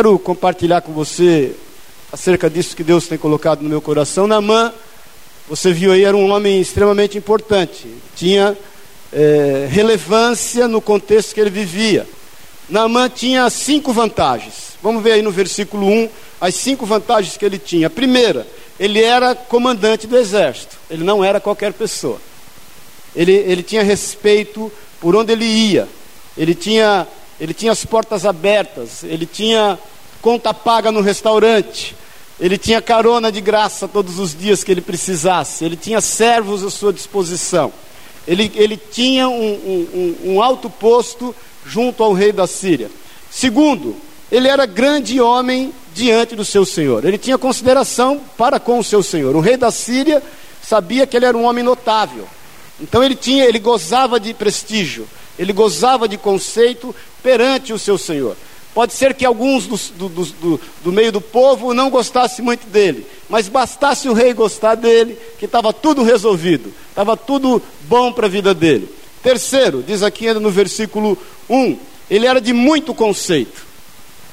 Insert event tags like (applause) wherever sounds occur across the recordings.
Quero compartilhar com você acerca disso que Deus tem colocado no meu coração. Namã, você viu aí, era um homem extremamente importante, tinha é, relevância no contexto que ele vivia. Naamã tinha cinco vantagens. Vamos ver aí no versículo 1 as cinco vantagens que ele tinha. Primeira, ele era comandante do exército, ele não era qualquer pessoa. Ele, ele tinha respeito por onde ele ia, ele tinha, ele tinha as portas abertas, ele tinha conta paga no restaurante, ele tinha carona de graça todos os dias que ele precisasse, ele tinha servos à sua disposição, ele, ele tinha um, um, um alto posto junto ao rei da Síria. Segundo, ele era grande homem diante do seu senhor, ele tinha consideração para com o seu senhor. O rei da Síria sabia que ele era um homem notável, então ele tinha, ele gozava de prestígio, ele gozava de conceito perante o seu senhor. Pode ser que alguns do, do, do, do, meio do povo não gostassem muito dele, mas bastasse o rei gostar dele, que estava tudo resolvido, estava tudo bom para a vida dele. Terceiro, diz aqui ainda no versículo 1, ele era de muito conceito,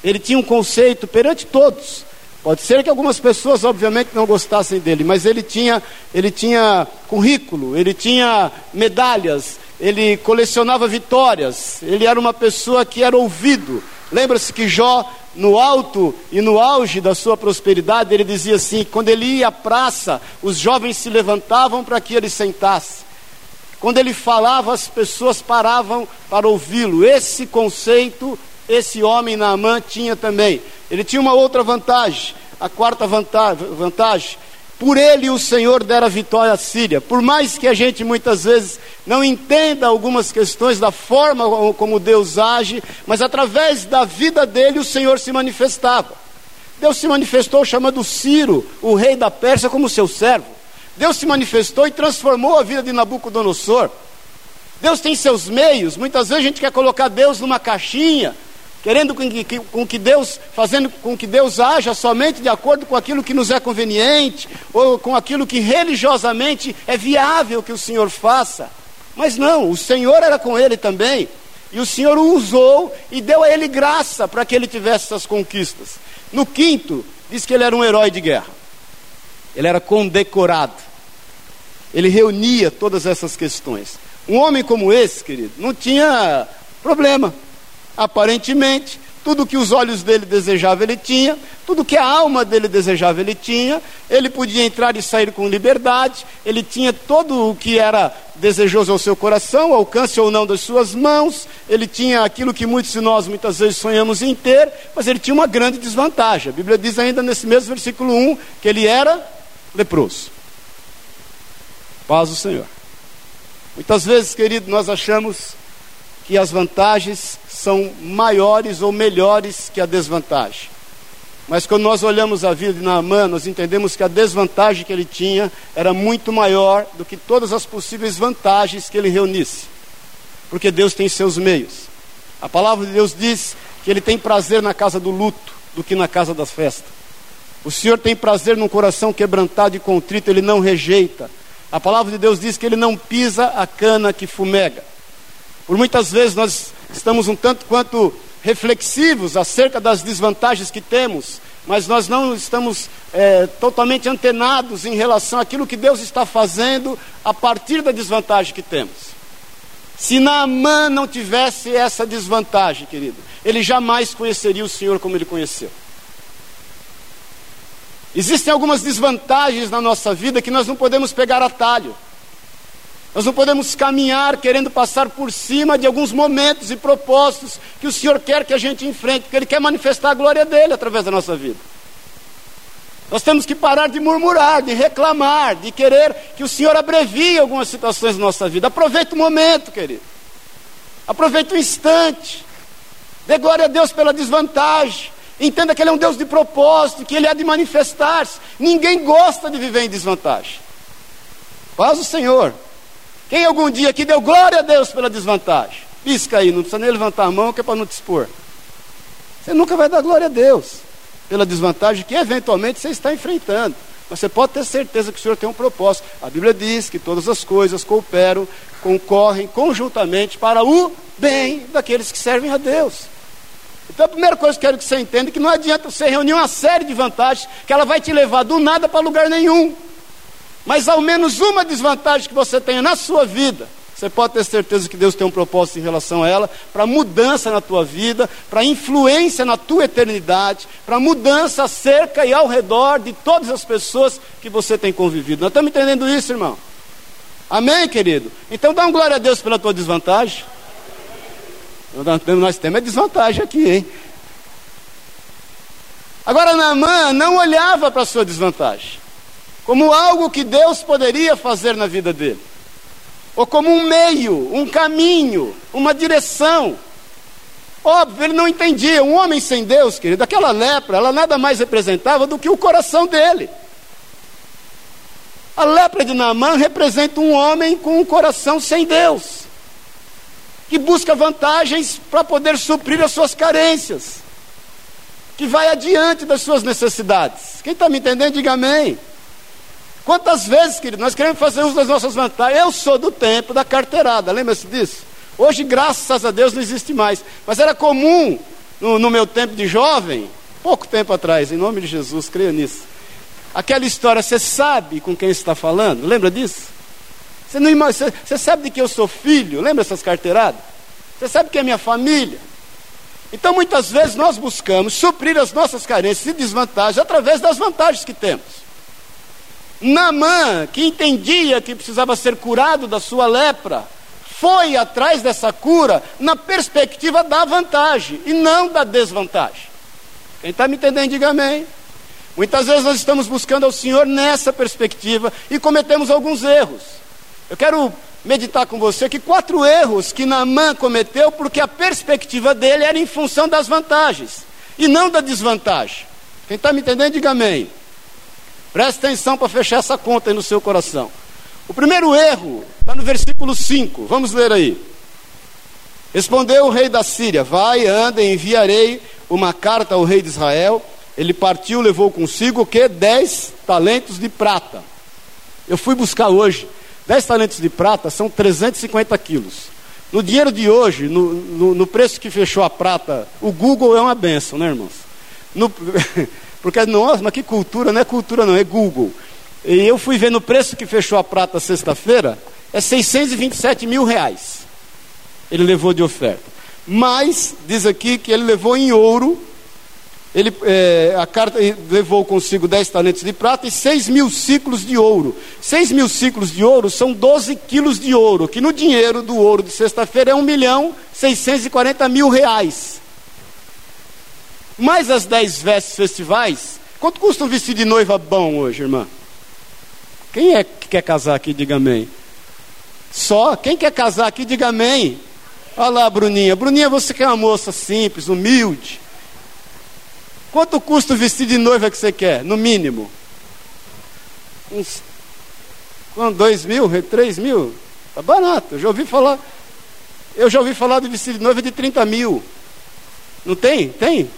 ele tinha um conceito perante todos. Pode ser que algumas pessoas, obviamente, não gostassem dele, mas ele tinha, ele tinha currículo, ele tinha medalhas, ele colecionava vitórias, ele era uma pessoa que era ouvido Lembra-se que Jó, no alto e no auge da sua prosperidade, ele dizia assim: quando ele ia à praça, os jovens se levantavam para que ele sentasse. Quando ele falava, as pessoas paravam para ouvi-lo. Esse conceito, esse homem Naamã tinha também. Ele tinha uma outra vantagem. A quarta vantagem, por ele o Senhor dera vitória à Síria. Por mais que a gente muitas vezes não entenda algumas questões da forma como Deus age, mas através da vida dele o Senhor se manifestava. Deus se manifestou chamando Ciro, o rei da Pérsia, como seu servo. Deus se manifestou e transformou a vida de Nabucodonosor. Deus tem seus meios. Muitas vezes a gente quer colocar Deus numa caixinha, querendo com que, com que Deus, fazendo com que Deus haja somente de acordo com aquilo que nos é conveniente, ou com aquilo que religiosamente é viável que o Senhor faça. Mas não, o Senhor era com ele também, e o Senhor o usou e deu a ele graça para que ele tivesse essas conquistas. No quinto, diz que ele era um herói de guerra, ele era condecorado, ele reunia todas essas questões. Um homem como esse, querido, não tinha problema aparentemente, tudo que os olhos dele desejavam ele tinha, tudo que a alma dele desejava ele tinha, ele podia entrar e sair com liberdade, ele tinha todo o que era desejoso ao seu coração, alcance ou não das suas mãos, ele tinha aquilo que muitos de nós muitas vezes sonhamos em ter, mas ele tinha uma grande desvantagem. A Bíblia diz ainda nesse mesmo versículo 1 que ele era leproso. Paz do Senhor. Muitas vezes, querido, nós achamos que as vantagens são maiores ou melhores que a desvantagem. Mas quando nós olhamos a vida de Naamã, nós entendemos que a desvantagem que ele tinha era muito maior do que todas as possíveis vantagens que ele reunisse. Porque Deus tem seus meios. A palavra de Deus diz que ele tem prazer na casa do luto do que na casa das festas. O Senhor tem prazer num coração quebrantado e contrito, ele não rejeita. A palavra de Deus diz que ele não pisa a cana que fumega. Por muitas vezes nós estamos um tanto quanto reflexivos acerca das desvantagens que temos, mas nós não estamos é, totalmente antenados em relação àquilo que Deus está fazendo a partir da desvantagem que temos. Se Naamã não tivesse essa desvantagem, querido, ele jamais conheceria o Senhor como ele conheceu. Existem algumas desvantagens na nossa vida que nós não podemos pegar atalho. Nós não podemos caminhar querendo passar por cima de alguns momentos e propósitos que o Senhor quer que a gente enfrente, porque Ele quer manifestar a glória dele através da nossa vida. Nós temos que parar de murmurar, de reclamar, de querer que o Senhor abrevie algumas situações da nossa vida. Aproveite o momento, querido. Aproveite o instante. Dê glória a Deus pela desvantagem. Entenda que Ele é um Deus de propósito, que Ele há de manifestar-se. Ninguém gosta de viver em desvantagem. Paz o Senhor. Quem algum dia aqui deu glória a Deus pela desvantagem? Pisca aí, não precisa nem levantar a mão que é para não te expor. Você nunca vai dar glória a Deus pela desvantagem que eventualmente você está enfrentando. Mas você pode ter certeza que o Senhor tem um propósito. A Bíblia diz que todas as coisas cooperam, concorrem conjuntamente para o bem daqueles que servem a Deus. Então a primeira coisa que eu quero que você entenda é que não adianta você reunir uma série de vantagens que ela vai te levar do nada para lugar nenhum. Mas ao menos uma desvantagem que você tenha na sua vida, você pode ter certeza que Deus tem um propósito em relação a ela, para mudança na tua vida, para influência na tua eternidade, para mudança acerca e ao redor de todas as pessoas que você tem convivido. Nós estamos entendendo isso, irmão? Amém, querido? Então dá um glória a Deus pela tua desvantagem. Nós temos a desvantagem aqui, hein? Agora, Naamã não olhava para a sua desvantagem como algo que Deus poderia fazer na vida dele, ou como um meio, um caminho, uma direção. Óbvio, ele não entendia. Um homem sem Deus, querido, aquela lepra, ela nada mais representava do que o coração dele. A lepra de Naamã representa um homem com um coração sem Deus que busca vantagens para poder suprir as suas carências, que vai adiante das suas necessidades. Quem está me entendendo, diga amém. Quantas vezes, querido, nós queremos fazer uso das nossas vantagens? Eu sou do tempo da carteirada, lembra-se disso? Hoje, graças a Deus, não existe mais. Mas era comum no, no meu tempo de jovem, pouco tempo atrás, em nome de Jesus, creia nisso. Aquela história, você sabe com quem está falando? Lembra disso? Você, não, você, você sabe de que eu sou filho? Lembra essas carteiradas? Você sabe que é minha família? Então, muitas vezes, nós buscamos suprir as nossas carências e desvantagens através das vantagens que temos. Namã, que entendia que precisava ser curado da sua lepra, foi atrás dessa cura na perspectiva da vantagem e não da desvantagem. Quem está me entendendo, diga amém. Muitas vezes nós estamos buscando ao Senhor nessa perspectiva e cometemos alguns erros. Eu quero meditar com você que quatro erros que Naamã cometeu, porque a perspectiva dele era em função das vantagens e não da desvantagem. Quem está me entendendo, diga amém. Preste atenção para fechar essa conta aí no seu coração. O primeiro erro está no versículo 5. Vamos ler aí. Respondeu o rei da Síria: Vai, anda, enviarei uma carta ao rei de Israel. Ele partiu, levou consigo o que? Dez talentos de prata. Eu fui buscar hoje 10 talentos de prata são 350 quilos. No dinheiro de hoje, no, no, no, preço que fechou a prata, o Google é uma benção, né, irmãos? No, (laughs) porque, nossa, mas que cultura, não é cultura, não, é Google. E eu fui ver no preço que fechou a prata sexta-feira, é 627 mil reais. Ele levou de oferta. Mas, diz aqui que ele levou em ouro ele, é, a carta levou consigo 10 talentos de prata e 6 mil ciclos de ouro. 6 mil ciclos de ouro são 12 quilos de ouro, que no dinheiro do ouro de sexta-feira é 1 milhão 640 mil reais. Mais as 10 vestes festivais, quanto custa um vestido de noiva bom hoje, irmã? Quem é que quer casar aqui, diga amém. Só, quem quer casar aqui, diga amém. Olha lá, Bruninha. Bruninha, você que é uma moça simples, humilde. Quanto custa o vestido de noiva que você quer? No mínimo. Uns dois mil, três mil? Tá barato. Eu já ouvi falar. Eu já ouvi falar de vestido de noiva de 30 mil. Não tem? Tem?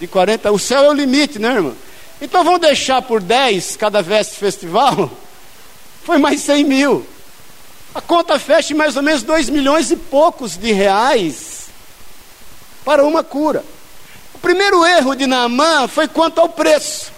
De 40. O céu é o limite, né, irmão? Então vamos deixar por 10 cada veste festival? (laughs) Foi mais 100 mil. A conta fecha em mais ou menos 2 milhões e poucos de reais para uma cura. O primeiro erro de Naamã foi quanto ao preço.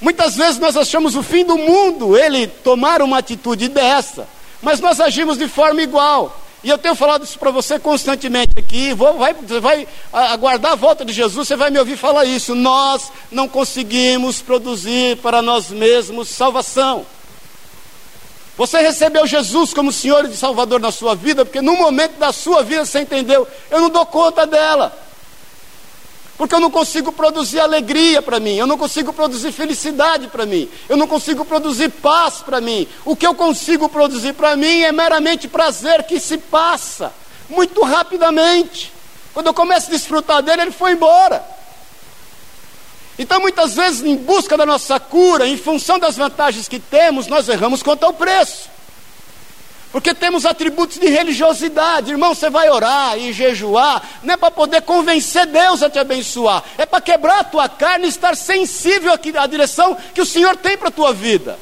Muitas vezes nós achamos o fim do mundo ele tomar uma atitude dessa, mas nós agimos de forma igual. E eu tenho falado isso para você constantemente aqui. Vou, vai, vai aguardar a volta de Jesus, você vai me ouvir falar isso. Nós não conseguimos produzir para nós mesmos salvação. Você recebeu Jesus como Senhor e Salvador na sua vida, porque no momento da sua vida você entendeu, eu não dou conta dela. Porque eu não consigo produzir alegria para mim, eu não consigo produzir felicidade para mim, eu não consigo produzir paz para mim. O que eu consigo produzir para mim é meramente prazer que se passa muito rapidamente. Quando eu começo a desfrutar dele, ele foi embora. Então, muitas vezes, em busca da nossa cura, em função das vantagens que temos, nós erramos quanto ao preço. Porque temos atributos de religiosidade. Irmão, você vai orar e jejuar, não é para poder convencer Deus a te abençoar, é para quebrar a tua carne e estar sensível à direção que o Senhor tem para a tua vida.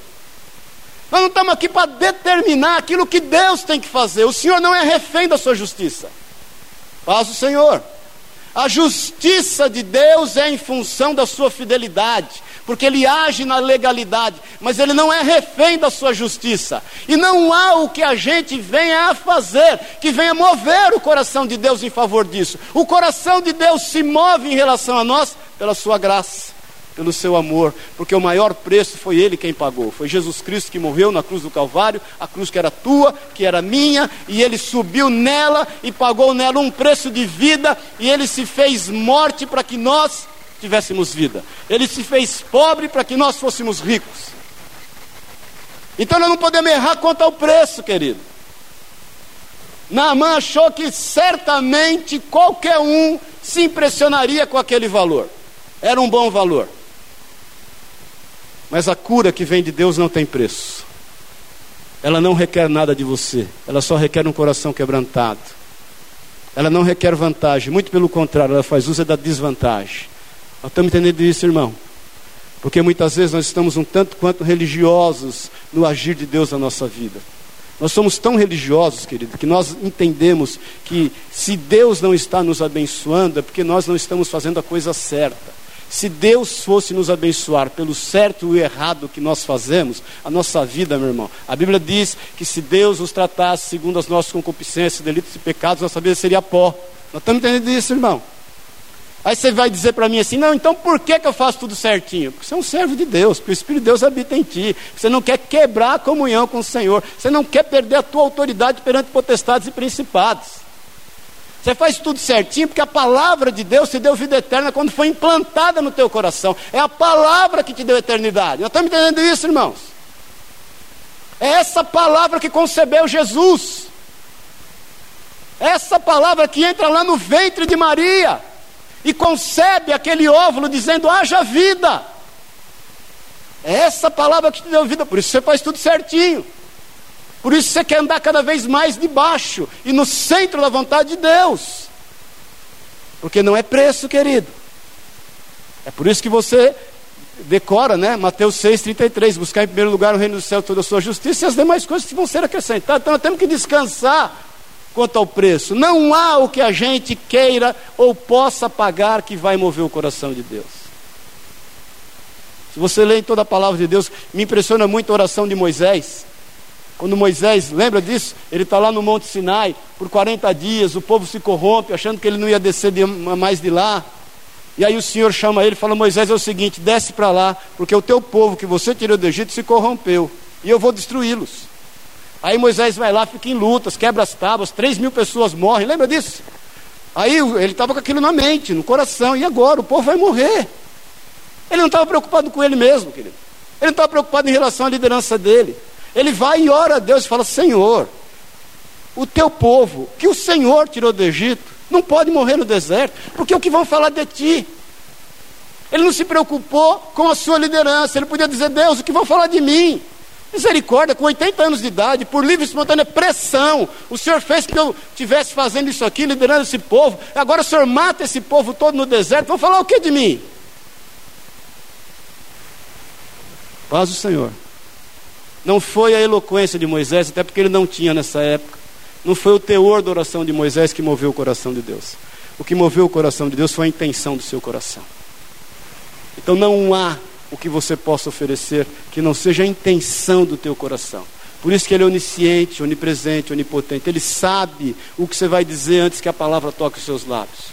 Nós não estamos aqui para determinar aquilo que Deus tem que fazer. O Senhor não é refém da sua justiça. Paz o Senhor. A justiça de Deus é em função da sua fidelidade, porque ele age na legalidade, mas ele não é refém da sua justiça. E não há o que a gente venha a fazer que venha mover o coração de Deus em favor disso. O coração de Deus se move em relação a nós pela sua graça pelo seu amor, porque o maior preço foi Ele quem pagou. Foi Jesus Cristo que morreu na cruz do Calvário, a cruz que era tua, que era minha, e Ele subiu nela e pagou nela um preço de vida, e Ele se fez morte para que nós tivéssemos vida. Ele se fez pobre para que nós fôssemos ricos. Então nós não podemos errar quanto ao preço, querido. Naamã achou que certamente qualquer um se impressionaria com aquele valor. Era um bom valor. Mas a cura que vem de Deus não tem preço. Ela não requer nada de você, ela só requer um coração quebrantado. Ela não requer vantagem, muito pelo contrário, ela faz uso da desvantagem. Nós estamos entendendo isso, irmão? Porque muitas vezes nós estamos um tanto quanto religiosos no agir de Deus na nossa vida. Nós somos tão religiosos, querido, que nós entendemos que se Deus não está nos abençoando é porque nós não estamos fazendo a coisa certa. Se Deus fosse nos abençoar pelo certo e o errado que nós fazemos, a nossa vida, meu irmão, a Bíblia diz que se Deus nos tratasse segundo as nossas concupiscências, delitos e pecados, nossa vida seria pó. Nós estamos entendendo isso, irmão. Aí você vai dizer para mim assim: não, então por que, que eu faço tudo certinho? Porque você é um servo de Deus, porque o Espírito de Deus habita em ti. Você não quer quebrar a comunhão com o Senhor, você não quer perder a tua autoridade perante potestades e principados. Você faz tudo certinho porque a palavra de Deus te deu vida eterna quando foi implantada no teu coração. É a palavra que te deu eternidade. Nós estamos entendendo isso, irmãos? É essa palavra que concebeu Jesus. Essa palavra que entra lá no ventre de Maria e concebe aquele óvulo dizendo: haja vida. É essa palavra que te deu vida, por isso você faz tudo certinho. Por isso você quer andar cada vez mais debaixo e no centro da vontade de Deus. Porque não é preço, querido. É por isso que você decora, né? Mateus 6,33, buscar em primeiro lugar o reino do céu, toda a sua justiça e as demais coisas que vão ser acrescentadas. Então nós temos que descansar quanto ao preço. Não há o que a gente queira ou possa pagar que vai mover o coração de Deus. Se você lê em toda a palavra de Deus, me impressiona muito a oração de Moisés. Quando Moisés, lembra disso? Ele está lá no Monte Sinai por 40 dias, o povo se corrompe, achando que ele não ia descer de, mais de lá. E aí o Senhor chama ele e fala: Moisés, é o seguinte, desce para lá, porque o teu povo que você tirou do Egito se corrompeu, e eu vou destruí-los. Aí Moisés vai lá, fica em lutas, quebra as tábuas, 3 mil pessoas morrem, lembra disso? Aí ele estava com aquilo na mente, no coração, e agora? O povo vai morrer. Ele não estava preocupado com ele mesmo, querido. Ele não estava preocupado em relação à liderança dele. Ele vai e ora a Deus e fala: Senhor, o teu povo, que o Senhor tirou do Egito, não pode morrer no deserto, porque o que vão falar de ti? Ele não se preocupou com a sua liderança, ele podia dizer: Deus, o que vão falar de mim? Misericórdia, com 80 anos de idade, por livre e espontânea pressão, o Senhor fez que eu estivesse fazendo isso aqui, liderando esse povo, agora o Senhor mata esse povo todo no deserto, vão falar o que de mim? Paz o Senhor. Não foi a eloquência de Moisés, até porque ele não tinha nessa época. Não foi o teor da oração de Moisés que moveu o coração de Deus. O que moveu o coração de Deus foi a intenção do seu coração. Então não há o que você possa oferecer que não seja a intenção do teu coração. Por isso que ele é onisciente, onipresente, onipotente. Ele sabe o que você vai dizer antes que a palavra toque os seus lábios.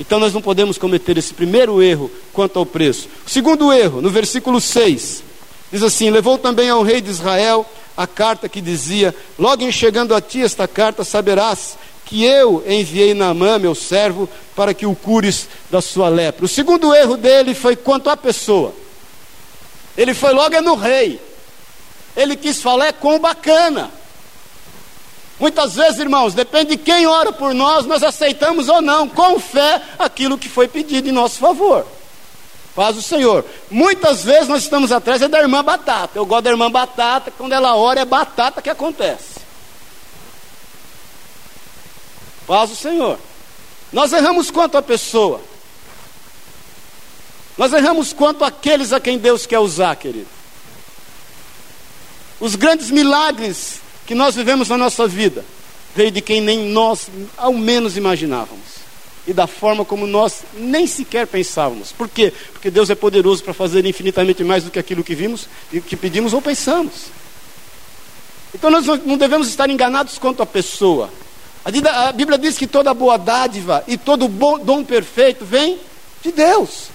Então nós não podemos cometer esse primeiro erro quanto ao preço. O segundo erro, no versículo 6, Diz assim: Levou também ao rei de Israel a carta que dizia: Logo em chegando a ti esta carta, saberás que eu enviei Naamã, meu servo, para que o cures da sua lepra. O segundo erro dele foi quanto à pessoa. Ele foi logo no rei. Ele quis falar é com o bacana. Muitas vezes, irmãos, depende de quem ora por nós, nós aceitamos ou não, com fé, aquilo que foi pedido em nosso favor. Paz o Senhor. Muitas vezes nós estamos atrás é da irmã Batata. Eu gosto da irmã Batata, quando ela ora é batata que acontece. Paz o Senhor. Nós erramos quanto a pessoa. Nós erramos quanto aqueles a quem Deus quer usar, querido. Os grandes milagres que nós vivemos na nossa vida veio de quem nem nós ao menos imaginávamos. e da forma como nós nem sequer pensávamos. Por quê? Porque Deus é poderoso para fazer infinitamente mais do que aquilo que vimos e que pedimos ou pensamos. Então nós não devemos estar enganados quanto à pessoa. A Bíblia diz que toda boa dádiva e todo bom dom perfeito vem de Deus.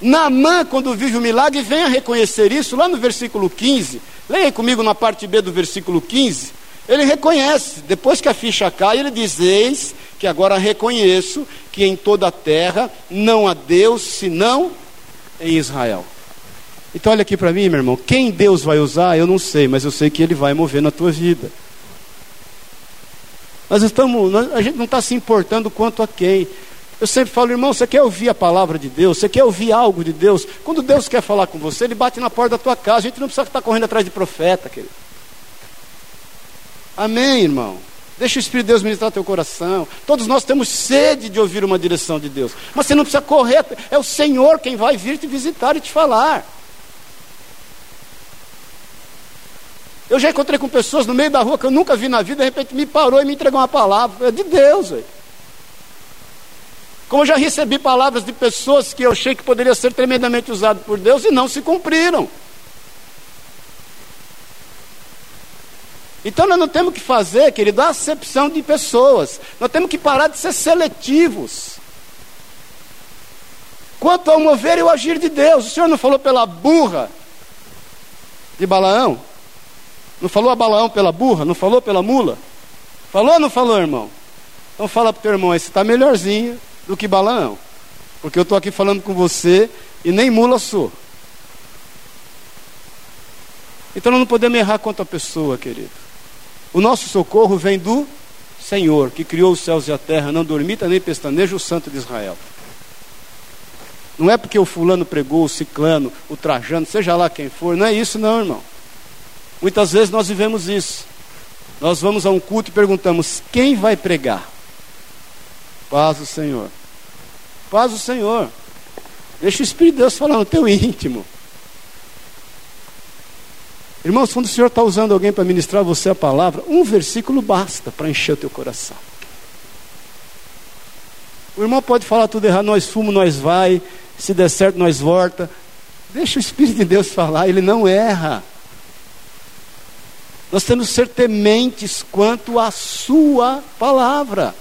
Naamã, quando vive o milagre, vem a reconhecer isso lá no versículo 15. Leia comigo na parte B do versículo 15. Ele reconhece, depois que a ficha cai, ele diz: Eis que agora reconheço que em toda a terra não há Deus senão em Israel. Então, olha aqui para mim, meu irmão: quem Deus vai usar, eu não sei, mas eu sei que Ele vai mover na tua vida. Nós estamos, nós, a gente não está se importando quanto a quem. Eu sempre falo, irmão, você quer ouvir a palavra de Deus, você quer ouvir algo de Deus. Quando Deus quer falar com você, Ele bate na porta da tua casa. A gente não precisa estar correndo atrás de profeta, querido. Amém, irmão? Deixa o Espírito de Deus ministrar teu coração. Todos nós temos sede de ouvir uma direção de Deus. Mas você não precisa correr, é o Senhor quem vai vir te visitar e te falar. Eu já encontrei com pessoas no meio da rua que eu nunca vi na vida, de repente me parou e me entregou uma palavra. É de Deus, velho. Como eu já recebi palavras de pessoas que eu achei que poderia ser tremendamente usado por Deus e não se cumpriram. Então nós não temos que fazer, querido, a acepção de pessoas. Nós temos que parar de ser seletivos. Quanto ao mover e o agir de Deus, o Senhor não falou pela burra de Balaão? Não falou a Balaão pela burra? Não falou pela mula? Falou ou não falou, irmão? Então fala para o teu irmão, esse está melhorzinho do que Balaão. Porque eu estou aqui falando com você e nem mula sou. Então nós não podemos errar quanto a pessoa, querido. O nosso socorro vem do Senhor, que criou os céus e a terra, não dormita nem pestaneja o santo de Israel. Não é porque o fulano pregou, o ciclano, o trajano, seja lá quem for, não é isso não, irmão. Muitas vezes nós vivemos isso. Nós vamos a um culto e perguntamos: quem vai pregar? Paz o Senhor. Paz o Senhor. Deixa o Espírito de Deus falar no teu íntimo. Irmãos, quando o Senhor está usando alguém para ministrar você a palavra, um versículo basta para encher o teu coração. O irmão pode falar tudo errado, nós fumos, nós vai, se der certo, nós volta. Deixa o Espírito de Deus falar, ele não erra. Nós temos que ser tementes quanto à Sua palavra.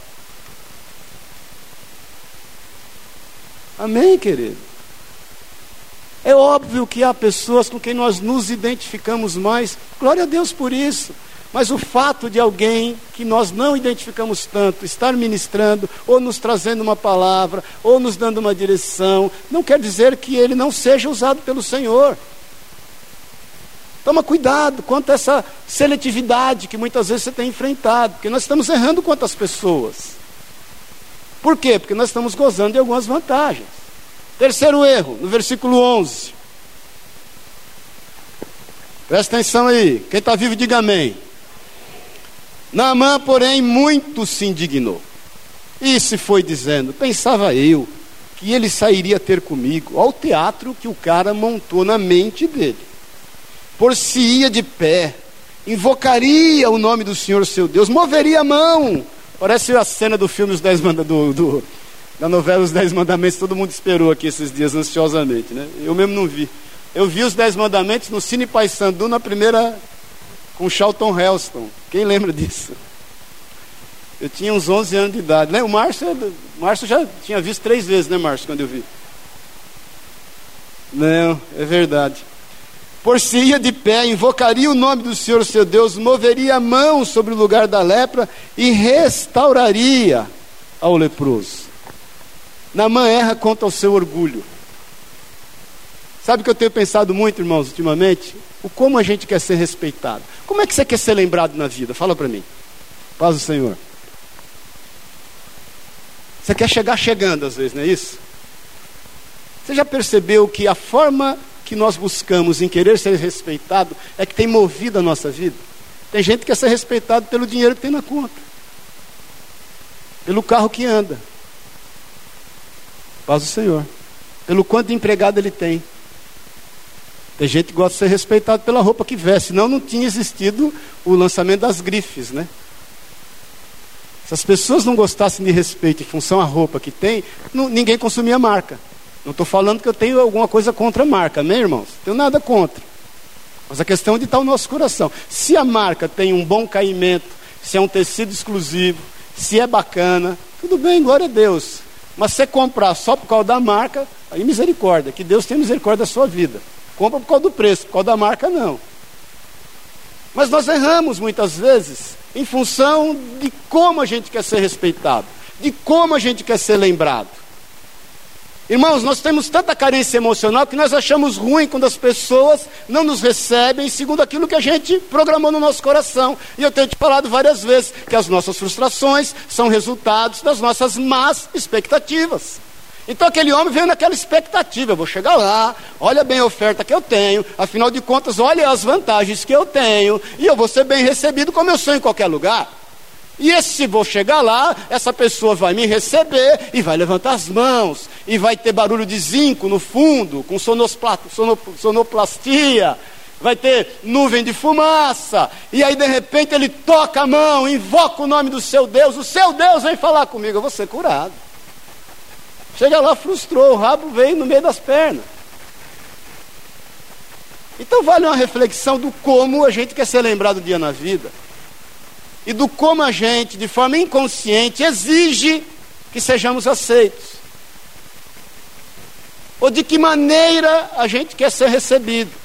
Amém, querido? É óbvio que há pessoas com quem nós nos identificamos mais, glória a Deus por isso. Mas o fato de alguém que nós não identificamos tanto estar ministrando, ou nos trazendo uma palavra, ou nos dando uma direção, não quer dizer que ele não seja usado pelo Senhor. Toma cuidado quanto a essa seletividade que muitas vezes você tem enfrentado, porque nós estamos errando quanto às pessoas. Por quê? Porque nós estamos gozando de algumas vantagens. Terceiro erro, no versículo 11. Presta atenção aí, quem está vivo, diga amém. Naamã, porém, muito se indignou. E se foi dizendo: Pensava eu que ele sairia ter comigo ao teatro que o cara montou na mente dele por-se-ia de pé, invocaria o nome do Senhor seu Deus, moveria a mão. Parece a cena do filme Os Dez Manda, do, do, da novela Os Dez Mandamentos, todo mundo esperou aqui esses dias ansiosamente, né? Eu mesmo não vi. Eu vi os Dez Mandamentos no Cine Paysandu na primeira com Charlton Heston. Quem lembra disso? Eu tinha uns 11 anos de idade. Né? O Márcio, é Márcio já tinha visto três vezes, né, Márcio, quando eu vi. Não, é verdade por-se-ia de pé, invocaria o nome do Senhor seu Deus, moveria a mão sobre o lugar da lepra e restauraria ao leproso. Namã erra quanto ao seu orgulho. Sabe o que eu tenho pensado muito, irmãos, ultimamente? O como a gente quer ser respeitado. Como é que você quer ser lembrado na vida? Fala para mim. Paz do Senhor. Você quer chegar chegando às vezes, não é isso? Você já percebeu que a forma que nós buscamos em querer ser respeitado é que tem movido a nossa vida. Tem gente que quer ser respeitado pelo dinheiro que tem na conta, pelo carro que anda. Paz do Senhor. Pelo quanto de empregado ele tem. Tem gente que gosta de ser respeitado pela roupa que veste, senão não tinha existido o lançamento das grifes, né? Se as pessoas não gostassem de respeito em função à roupa que tem, não, ninguém consumia marca. Não estou falando que eu tenho alguma coisa contra a marca, amém, irmãos? Tenho nada contra. Mas a questão é onde está o nosso coração. Se a marca tem um bom caimento, se é um tecido exclusivo, se é bacana, tudo bem, glória a Deus. Mas se comprar só por causa da marca, aí misericórdia, que Deus tenha misericórdia da sua vida. Compra por causa do preço, por causa da marca não. Mas nós erramos muitas vezes em função de como a gente quer ser respeitado, de como a gente quer ser lembrado. Irmãos, nós temos tanta carência emocional que nós achamos ruim quando as pessoas não nos recebem segundo aquilo que a gente programou no nosso coração. E eu tenho te falado várias vezes que as nossas frustrações são resultados das nossas más expectativas. Então aquele homem veio naquela expectativa, eu vou chegar lá, olha bem a oferta que eu tenho, afinal de contas, olha as vantagens que eu tenho, e eu vou ser bem recebido como eu sou em qualquer lugar. E se vou chegar lá, essa pessoa vai me receber e vai levantar as mãos, e vai ter barulho de zinco no fundo, com sonoplastia, vai ter nuvem de fumaça, e aí de repente ele toca a mão, invoca o nome do seu Deus, o seu Deus vem falar comigo, eu vou ser curado. Chega lá, frustrou, o rabo veio no meio das pernas. Então vale uma reflexão do como a gente quer ser lembrado dia na vida e do como a gente, de forma inconsciente, exige que sejamos aceitos. Ou de que maneira a gente quer ser recebido.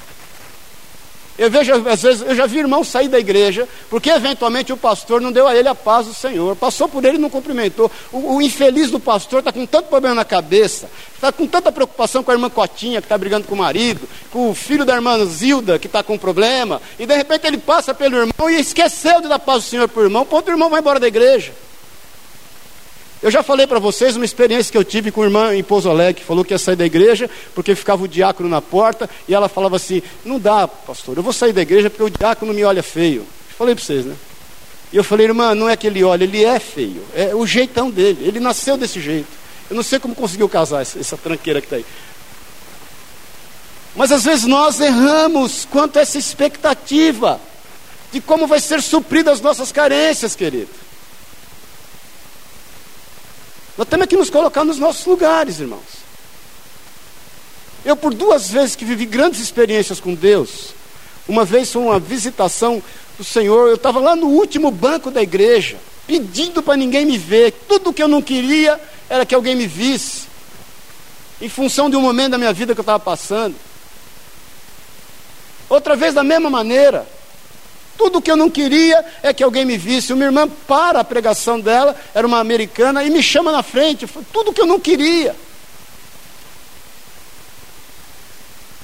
Eu vejo, às vezes, eu já vi irmão sair da igreja, porque eventualmente o pastor não deu a ele a paz do Senhor. Passou por ele e não cumprimentou. O, o infeliz do pastor está com tanto problema na cabeça, está com tanta preocupação com a irmã Cotinha, que está brigando com o marido, com o filho da irmã Zilda, que está com problema, e de repente ele passa pelo irmão e esqueceu de dar paz do Senhor para o irmão, ponto, o irmão vai embora da igreja. Eu já falei para vocês uma experiência que eu tive com uma irmã em Pouso Alegre, que falou que ia sair da igreja, porque ficava o diácono na porta, e ela falava assim: Não dá, pastor, eu vou sair da igreja porque o diácono me olha feio. Falei para vocês, né? E eu falei, irmã, não é que ele olha, ele é feio, é o jeitão dele, ele nasceu desse jeito. Eu não sei como conseguiu casar essa, tranqueira que está aí. Mas às vezes nós erramos quanto a essa expectativa de como vai ser suprida as nossas carências, querido. Nós temos que nos colocar nos nossos lugares, irmãos. Eu, por duas vezes que vivi grandes experiências com Deus, uma vez foi uma visitação do Senhor, eu estava lá no último banco da igreja, pedindo para ninguém me ver, tudo que eu não queria era que alguém me visse, em função de um momento da minha vida que eu estava passando. Outra vez, da mesma maneira, tudo que eu não queria é que alguém me visse. Uma irmã para a pregação dela, era uma americana, e me chama na frente. Tudo que eu não queria.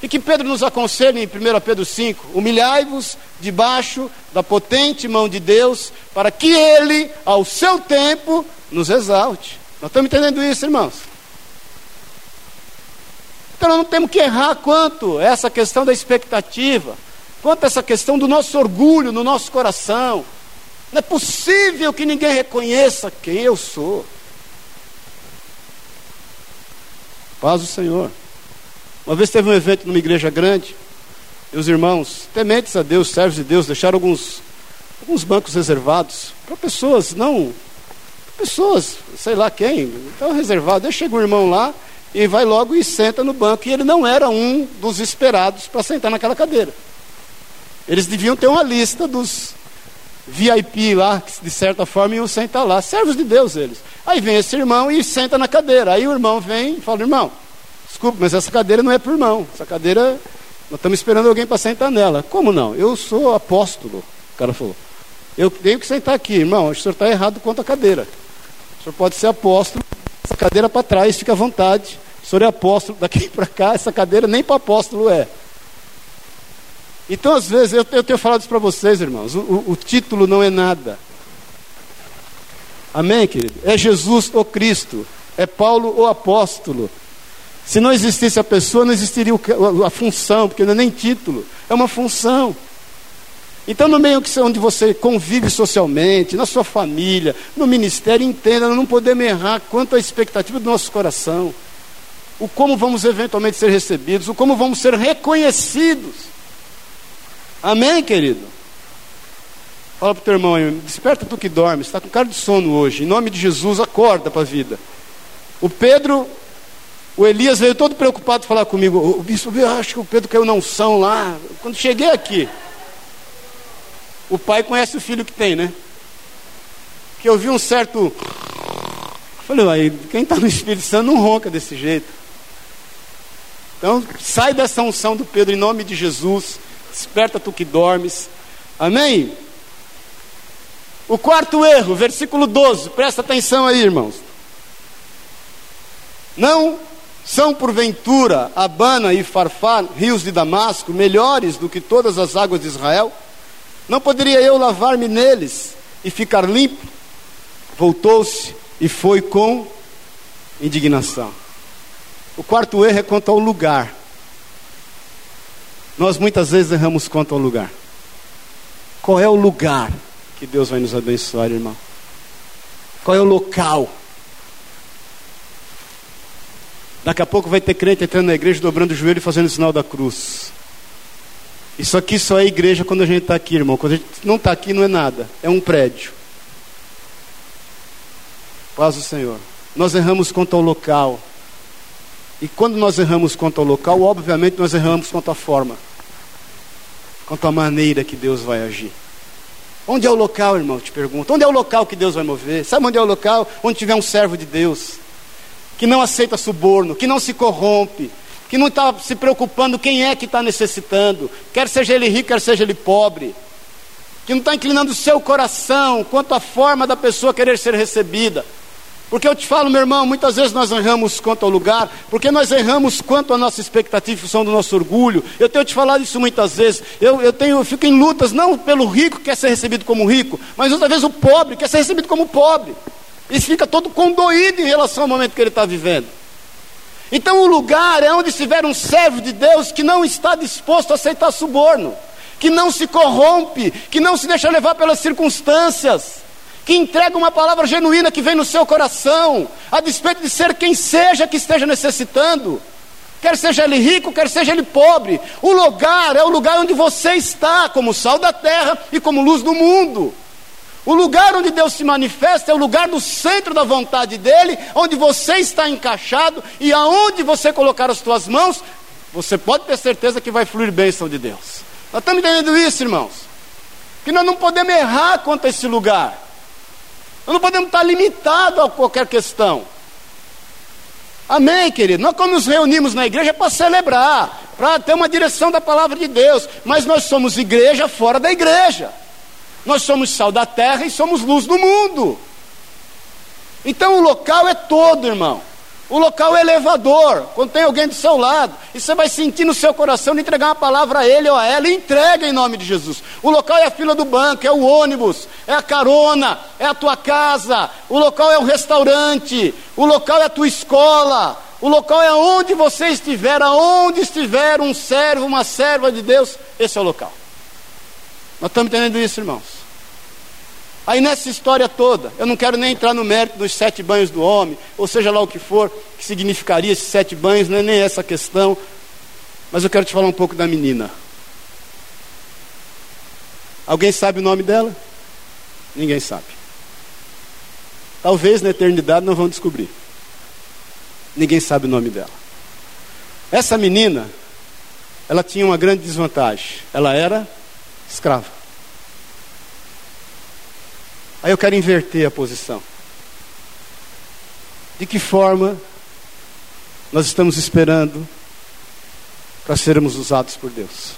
E que Pedro nos aconselha em 1 Pedro 5: humilhai-vos debaixo da potente mão de Deus, para que Ele, ao seu tempo, nos exalte. Nós estamos entendendo isso, irmãos? Então nós não temos que errar quanto essa questão da expectativa quanto essa questão do nosso orgulho no nosso coração. Não é possível que ninguém reconheça quem eu sou. Paz do Senhor. Uma vez teve um evento numa igreja grande, e os irmãos, tementes a Deus, servos de Deus, deixaram alguns, alguns bancos reservados para pessoas, não. Pessoas, sei lá quem, estão reservados. Aí chega um irmão lá e vai logo e senta no banco, e ele não era um dos esperados para sentar naquela cadeira. Eles deviam ter uma lista dos VIP lá, que de certa forma iam sentar lá, servos de Deus eles. Aí vem esse irmão e senta na cadeira. Aí o irmão vem e fala: irmão, desculpe, mas essa cadeira não é para o irmão. Essa cadeira, nós estamos esperando alguém para sentar nela. Como não? Eu sou apóstolo. O cara falou: eu tenho que sentar aqui, irmão. O senhor está errado quanto à cadeira. O senhor pode ser apóstolo, essa cadeira para trás, fica à vontade. O senhor é apóstolo, (laughs) daqui para cá, essa cadeira nem para apóstolo é. Então, às vezes, eu, eu tenho falado isso para vocês, irmãos, o, o, título não é nada. Amém, querido? É Jesus o Cristo, é Paulo o apóstolo. Se não existisse a pessoa, não existiria a função, porque não é nem título, é uma função. Então, no meio onde você convive socialmente, na sua família, no ministério, entenda, não podemos errar quanto à expectativa do nosso coração. O como vamos eventualmente ser recebidos, o como vamos ser reconhecidos. Amém, querido? Fala para o teu irmão aí, desperta tu que dorme, está com cara de sono hoje. Em nome de Jesus, acorda para a vida. O Pedro, o Elias veio todo preocupado falar comigo. O bispo, eu acho que o Pedro caiu na unção lá. Quando cheguei aqui, o pai conhece o filho que tem, né? Que eu vi um certo. Falei, aí, quem está no Espírito Santo não ronca desse jeito. Então, sai dessa unção do Pedro em nome de Jesus. Desperta tu que dormes. Amém? O quarto erro, versículo 12, presta atenção aí, irmãos. Não são porventura Abana e Farfar, rios de Damasco, melhores do que todas as águas de Israel? Não poderia eu lavar-me neles e ficar limpo? Voltou-se e foi com indignação. O quarto erro é quanto ao lugar. Nós muitas vezes erramos quanto ao lugar. Qual é o lugar que Deus vai nos abençoar, irmão? Qual é o local? Daqui a pouco vai ter crente entrando na igreja, dobrando o joelho e fazendo o sinal da cruz. Isso aqui só é igreja quando a gente está aqui, irmão. Quando a gente não está aqui, não é nada. É um prédio. Paz do Senhor. Nós erramos quanto ao local. E quando nós erramos quanto ao local, obviamente nós erramos quanto à forma, quanto à maneira que Deus vai agir. Onde é o local, irmão? Te pergunto. Onde é o local que Deus vai mover? Sabe onde é o local? Onde tiver um servo de Deus, que não aceita suborno, que não se corrompe, que não está se preocupando quem é que está necessitando, quer seja ele rico, quer seja ele pobre, que não está inclinando o seu coração quanto à forma da pessoa querer ser recebida. Porque eu te falo, meu irmão, muitas vezes nós erramos quanto ao lugar, porque nós erramos quanto à nossa expectativa, função do nosso orgulho. Eu tenho te falado isso muitas vezes. Eu, eu, tenho, eu fico em lutas, não pelo rico que quer ser recebido como rico, mas outra vez o pobre quer ser recebido como pobre. E fica todo condoído em relação ao momento que ele está vivendo. Então o lugar é onde estiver um servo de Deus que não está disposto a aceitar suborno, que não se corrompe, que não se deixa levar pelas circunstâncias que entrega uma palavra genuína que vem no seu coração, a despeito de ser quem seja que esteja necessitando, quer seja ele rico, quer seja ele pobre. O lugar é o lugar onde você está, como sal da terra e como luz do mundo. O lugar onde Deus se manifesta é o lugar do centro da vontade dele, onde você está encaixado e aonde você colocar as suas mãos, você pode ter certeza que vai fluir bênção de Deus. Nós estamos entendendo isso, irmãos? Que nós não podemos errar quanto a esse lugar. Nós não podemos estar limitados a qualquer questão. Amém, querido? Nós, quando nos reunimos na igreja, é para celebrar, para ter uma direção da palavra de Deus, mas nós somos igreja fora da igreja. Nós somos sal da terra e somos luz do mundo. Então o local é todo, irmão. O local é elevador, quando tem alguém do seu lado, e você vai sentir no seu coração de entregar uma palavra a ele ou a ela, e entrega em nome de Jesus. O local é a fila do banco, é o ônibus, é a carona, é a tua casa, o local é o restaurante, o local é a tua escola, o local é onde você estiver, aonde estiver um servo, uma serva de Deus, esse é o local. Nós estamos entendendo isso, irmãos. Aí nessa história toda, eu não quero nem entrar no mérito dos sete banhos do homem, ou seja lá o que for, que significaria esses sete banhos, não é nem essa questão, mas eu quero te falar um pouco da menina. Alguém sabe o nome dela? Ninguém sabe. Talvez na eternidade não vão descobrir. Ninguém sabe o nome dela. Essa menina, ela tinha uma grande desvantagem. Ela era escrava. Aí eu quero inverter a posição. De que forma nós estamos esperando para sermos usados por Deus?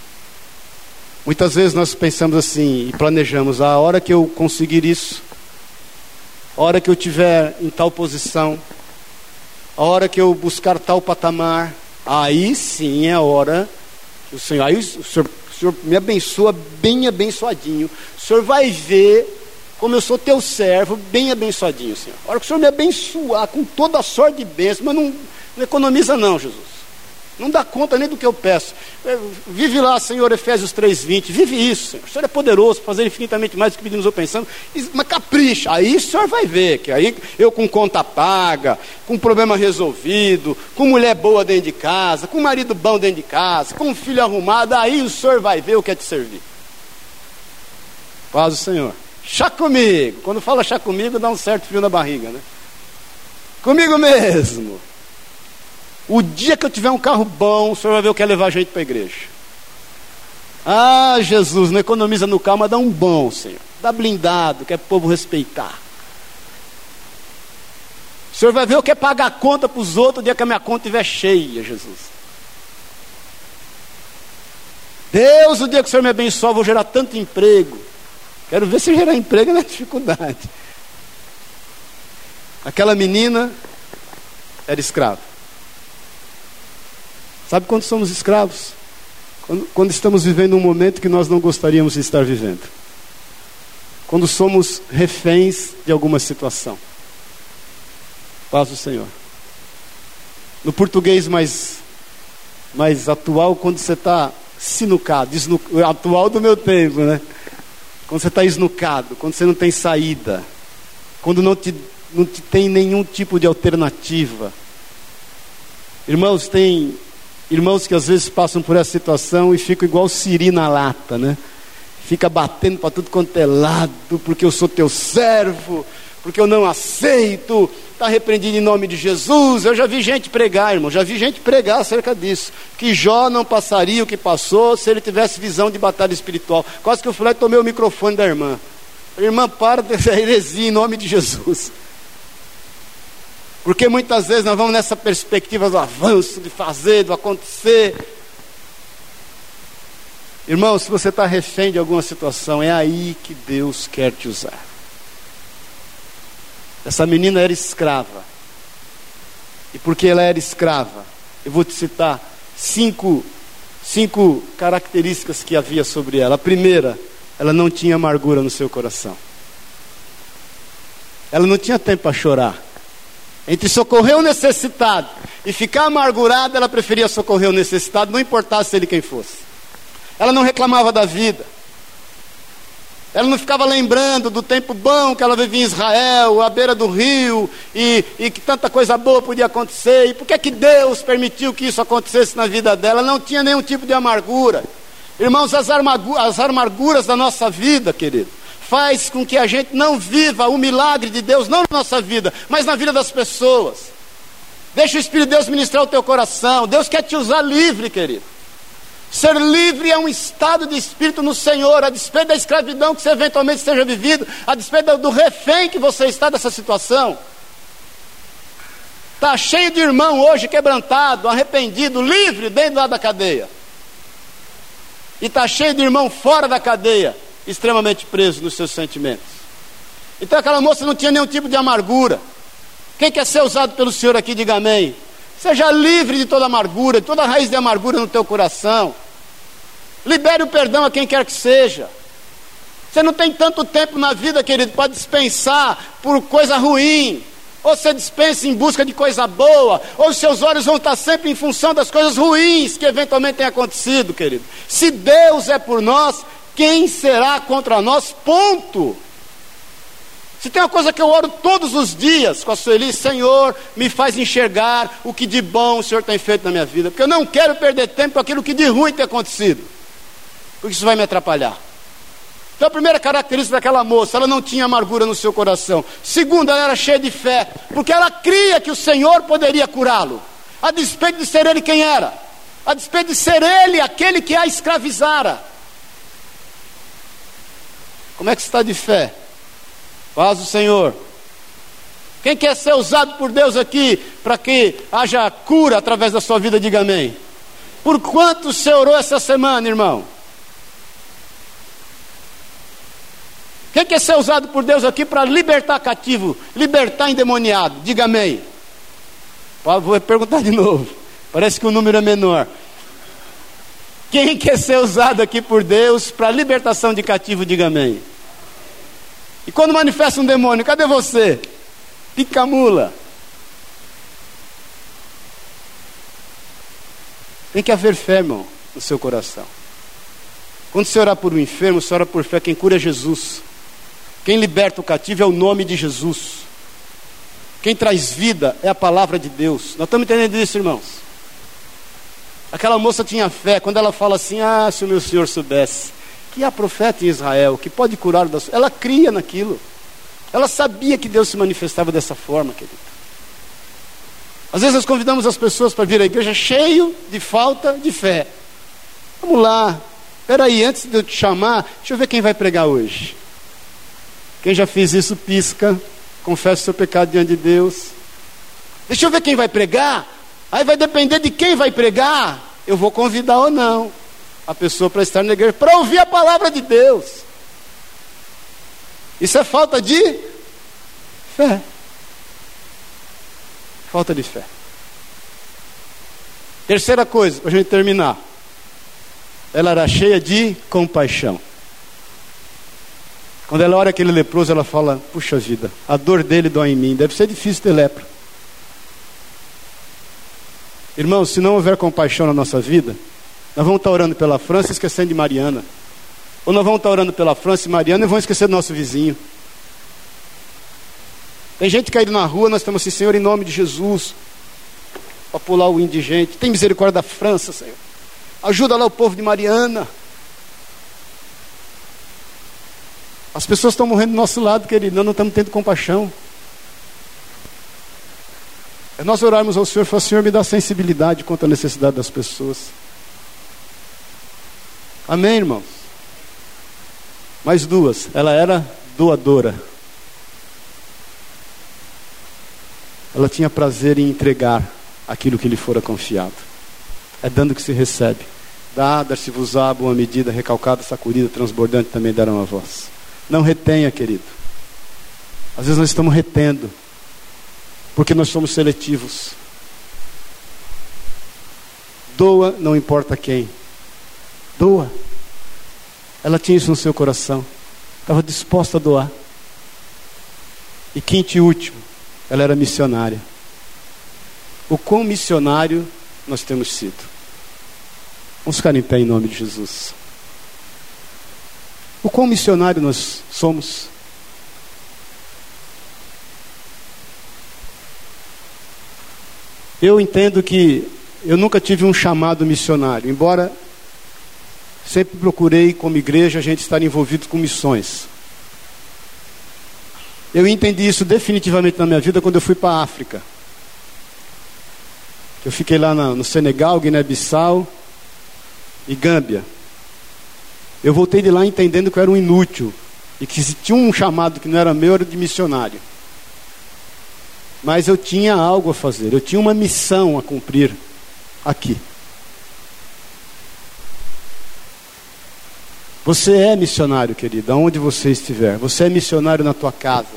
Muitas vezes nós pensamos assim e planejamos: ah, a hora que eu conseguir isso, a hora que eu tiver em tal posição, a hora que eu buscar tal patamar, aí sim é a hora que o Senhor, aí o Senhor, o Senhor me abençoa bem abençoadinho. O Senhor vai ver como eu sou teu servo, bem abençoadinho, Senhor. A hora que o Senhor me abençoar com toda a sorte de bênção, mas não, não economiza não, Jesus. Não dá conta nem do que eu peço. É, vive lá, Senhor, Efésios 3,20. Vive isso, Senhor. O Senhor é poderoso para fazer infinitamente mais do que pedimos ou pensando. Mas capricha. Aí o Senhor vai ver. Que aí eu com conta paga, com problema resolvido, com mulher boa dentro de casa, com marido bom dentro de casa, com filho arrumado. Aí o Senhor vai ver o que é te servir. Paz do Senhor. Chá comigo. Quando fala chá comigo, dá um certo frio na barriga, né? Comigo mesmo. O dia que eu tiver um carro bom, o senhor vai ver o que é levar gente para a igreja. Ah, Jesus, não economiza no carro, mas dá um bom, Senhor. Dá blindado, que é o povo respeitar. O senhor vai ver o que é pagar a conta para os outros o dia que a minha conta estiver cheia, Jesus. Deus, o dia que o Senhor me abençoar, vou gerar tanto emprego. Quero ver se gerar emprego na dificuldade. Aquela menina era escrava. Sabe quando somos escravos? Quando, quando estamos vivendo um momento que nós não gostaríamos de estar vivendo. Quando somos reféns de alguma situação. Paz do Senhor. No português mais, mais atual, quando você está sinucado, atual do meu tempo, né? Quando você está esnucado, quando você não tem saída, quando não te, não te tem nenhum tipo de alternativa. Irmãos, tem irmãos que às vezes passam por essa situação e ficam igual siri na lata, né? Fica batendo para tudo quanto é lado, porque eu sou teu servo, porque eu não aceito, está repreendido em nome de Jesus. Eu já vi gente pregar, irmão, já vi gente pregar acerca disso. Que Jó não passaria o que passou se ele tivesse visão de batalha espiritual. Quase que eu e tomei o microfone da irmã. Irmã, para dessa (laughs) heresia em nome de Jesus. Porque muitas vezes nós vamos nessa perspectiva do avanço, de fazer, do acontecer. Irmão, se você está refém de alguma situação, é aí que Deus quer te usar. Essa menina era escrava. E porque ela era escrava, eu vou te citar cinco, cinco características que havia sobre ela. A primeira, ela não tinha amargura no seu coração. Ela não tinha tempo para chorar. Entre socorrer o necessitado e ficar amargurada, ela preferia socorrer o necessitado, não importasse ele quem fosse. Ela não reclamava da vida. Ela não ficava lembrando do tempo bom que ela vivia em Israel, à beira do rio, e, e que tanta coisa boa podia acontecer, e por que, que Deus permitiu que isso acontecesse na vida dela? Ela não tinha nenhum tipo de amargura. Irmãos, as, as amarguras da nossa vida, querido, faz com que a gente não viva o milagre de Deus, não na nossa vida, mas na vida das pessoas. Deixa o Espírito de Deus ministrar o teu coração. Deus quer te usar livre, querido. Ser livre é um estado de espírito no Senhor, a despeito da escravidão que você eventualmente esteja vivido, a despeito do refém que você está dessa situação. Está cheio de irmão hoje quebrantado, arrependido, livre dentro lá da cadeia. E está cheio de irmão fora da cadeia, extremamente preso nos seus sentimentos. Então aquela moça não tinha nenhum tipo de amargura. Quem quer ser usado pelo Senhor aqui, diga amém. Seja livre de toda amargura, de toda raiz de amargura no teu coração. Libere o perdão a quem quer que seja. Você não tem tanto tempo na vida, querido, para dispensar por coisa ruim. Ou você dispensa em busca de coisa boa, ou seus olhos vão estar sempre em função das coisas ruins que eventualmente têm acontecido, querido. Se Deus é por nós, quem será contra nós? Ponto. Se tem uma coisa que eu oro todos os dias com a Sueli, Senhor, me faz enxergar o que de bom o Senhor tem feito na minha vida, porque eu não quero perder tempo com aquilo que de ruim tem acontecido, porque isso vai me atrapalhar. Então, a primeira característica daquela moça, ela não tinha amargura no seu coração. Segunda, ela era cheia de fé, porque ela cria que o Senhor poderia curá-lo, a despeito de ser ele quem era, a despeito de ser ele aquele que a escravizara. Como é que está de fé? Paz do Senhor. Quem quer ser usado por Deus aqui para que haja cura através da sua vida, diga amém. Por quanto você orou essa semana, irmão? Quem quer ser usado por Deus aqui para libertar cativo, libertar endemoniado? Diga amém. Vou perguntar de novo. Parece que o número é menor. Quem quer ser usado aqui por Deus para libertação de cativo, diga amém. E quando manifesta um demônio, cadê você? Pica mula. Tem que haver fé, irmão, no seu coração. Quando você orar por um enfermo, você ora por fé. Quem cura é Jesus. Quem liberta o cativo é o nome de Jesus. Quem traz vida é a palavra de Deus. Nós estamos entendendo isso, irmãos. Aquela moça tinha fé. Quando ela fala assim: Ah, se o meu senhor soubesse que há profeta em Israel que pode curar. Ela cria naquilo. Ela sabia que Deus se manifestava dessa forma, querido. Às vezes nós convidamos as pessoas para vir à igreja cheio de falta de fé. Vamos lá. Espera aí, antes de eu te chamar, deixa eu ver quem vai pregar hoje. Quem já fez isso, pisca. Confessa o seu pecado diante de Deus. Deixa eu ver quem vai pregar. Aí vai depender de quem vai pregar. Eu vou convidar ou não a pessoa para estar na igreja, para ouvir a palavra de Deus. Isso é falta de fé. Falta de fé. Terceira coisa, para a gente terminar. Ela era cheia de compaixão. Quando ela olha aquele leproso, ela fala: Puxa vida, a dor dele dói em mim. Deve ser difícil ter lepra. Irmãos, se não houver compaixão na nossa vida, nós vamos estar orando pela França esquecendo de Mariana. Ou nós vamos estar orando pela França e Mariana e vamos esquecer do nosso vizinho. Tem gente caído na rua, nós estamos assim, Senhor, em nome de Jesus, para pular o indigente. Tem misericórdia da França, Senhor. Ajuda lá o povo de Mariana. As pessoas estão morrendo do nosso lado, querido, nós não estamos tendo compaixão. É nós orarmos ao Senhor e falar, Senhor, me dá sensibilidade quanto à necessidade das pessoas. Amém, irmãos? Mais duas. Ela era doadora. Ela tinha prazer em entregar aquilo que lhe fora confiado. É dando que se recebe. Dá, dar-se-vos-á, boa medida, recalcada, sacudida, transbordante, também darão a voz. Não retenha, querido. Às vezes nós estamos retendo porque nós somos seletivos. Doa, não importa quem. Doa. Ela tinha isso no seu coração. Estava disposta a doar. E quinto e último, ela era missionária. O quão missionário nós temos sido. Vamos ficar em pé em nome de Jesus. O quão missionário nós somos. Eu entendo que eu nunca tive um chamado missionário, embora sempre procurei, como igreja, a gente estar envolvido com missões. Eu entendi isso definitivamente na minha vida quando eu fui para a África. Eu fiquei lá no Senegal, Guiné-Bissau e Gâmbia. Eu voltei de lá entendendo que eu era um inútil e que se tinha um chamado que não era meu, era de missionário. Mas eu tinha algo a fazer, eu tinha uma missão a cumprir aqui. Você é missionário, querido, aonde você estiver. Você é missionário na tua casa.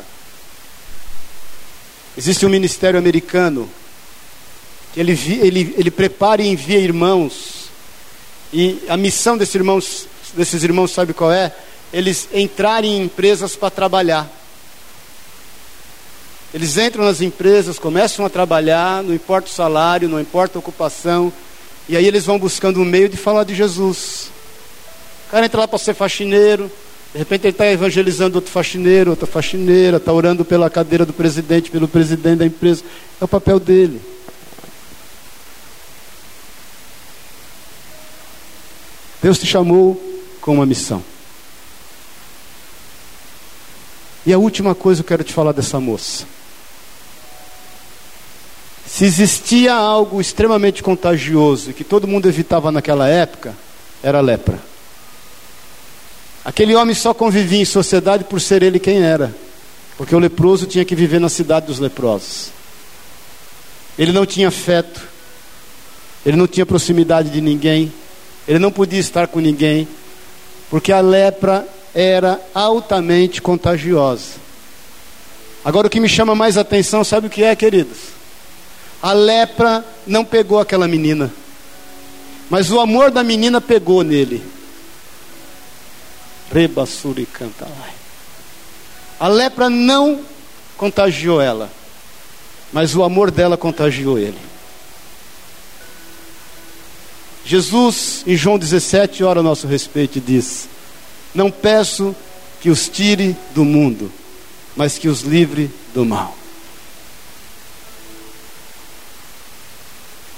Existe um ministério americano que ele, ele, ele prepara e envia irmãos. E a missão desses irmãos, desses irmãos, sabe qual é? Eles entrarem em empresas para trabalhar. Eles entram nas empresas, começam a trabalhar, não importa o salário, não importa a ocupação, e aí eles vão buscando um meio de falar de Jesus. O cara entra lá para ser faxineiro, de repente ele está evangelizando outro faxineiro, outra faxineira, está orando pela cadeira do presidente, pelo presidente da empresa. É o papel dele. Deus te chamou com uma missão. E a última coisa que eu quero te falar dessa moça. Se existia algo extremamente contagioso e que todo mundo evitava naquela época, era a lepra. Aquele homem só convivia em sociedade por ser ele quem era, porque o leproso tinha que viver na cidade dos leprosos. Ele não tinha afeto, ele não tinha proximidade de ninguém, ele não podia estar com ninguém, porque a lepra era altamente contagiosa. Agora o que me chama mais atenção, sabe o que é, queridos? A lepra não pegou aquela menina, mas o amor da menina pegou nele. Rebassuri canta A lepra não contagiou ela, mas o amor dela contagiou ele. Jesus, em João 17, ora a nosso respeito e diz: Não peço que os tire do mundo, mas que os livre do mal.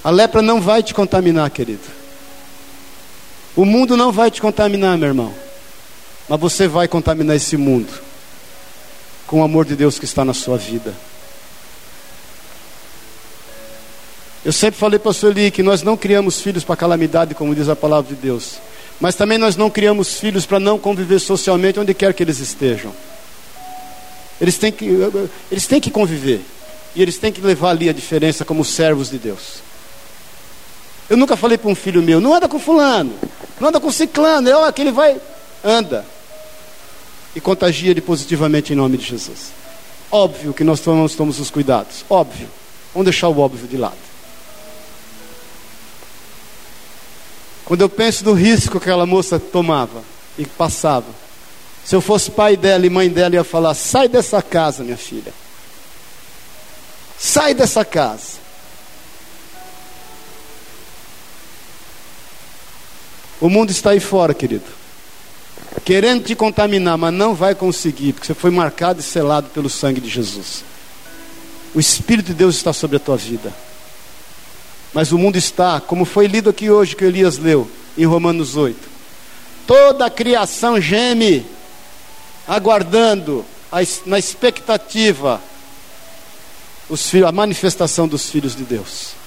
A lepra não vai te contaminar, querido. O mundo não vai te contaminar, meu irmão. Mas você vai contaminar esse mundo com o amor de Deus que está na sua vida. Eu sempre falei para a Sueli que nós não criamos filhos para calamidade, como diz a palavra de Deus. Mas também nós não criamos filhos para não conviver socialmente onde quer que eles estejam. Eles têm que, eles têm que conviver. E eles têm que levar ali a diferença como servos de Deus. Eu nunca falei para um filho meu, não anda com fulano, não anda com ciclano, é que ele vai, anda. E contagia ele positivamente em nome de Jesus. Óbvio que nós tomamos, tomamos os cuidados, óbvio. Vamos deixar o óbvio de lado. Quando eu penso no risco que aquela moça tomava e passava, se eu fosse pai dela e mãe dela, ia falar: sai dessa casa, minha filha. Sai dessa casa. O mundo está aí fora, querido. Querendo te contaminar, mas não vai conseguir, porque você foi marcado e selado pelo sangue de Jesus. O Espírito de Deus está sobre a tua vida. Mas o mundo está, como foi lido aqui hoje que Elias leu, em Romanos 8. Toda a criação geme, aguardando, na expectativa, a manifestação dos filhos de Deus.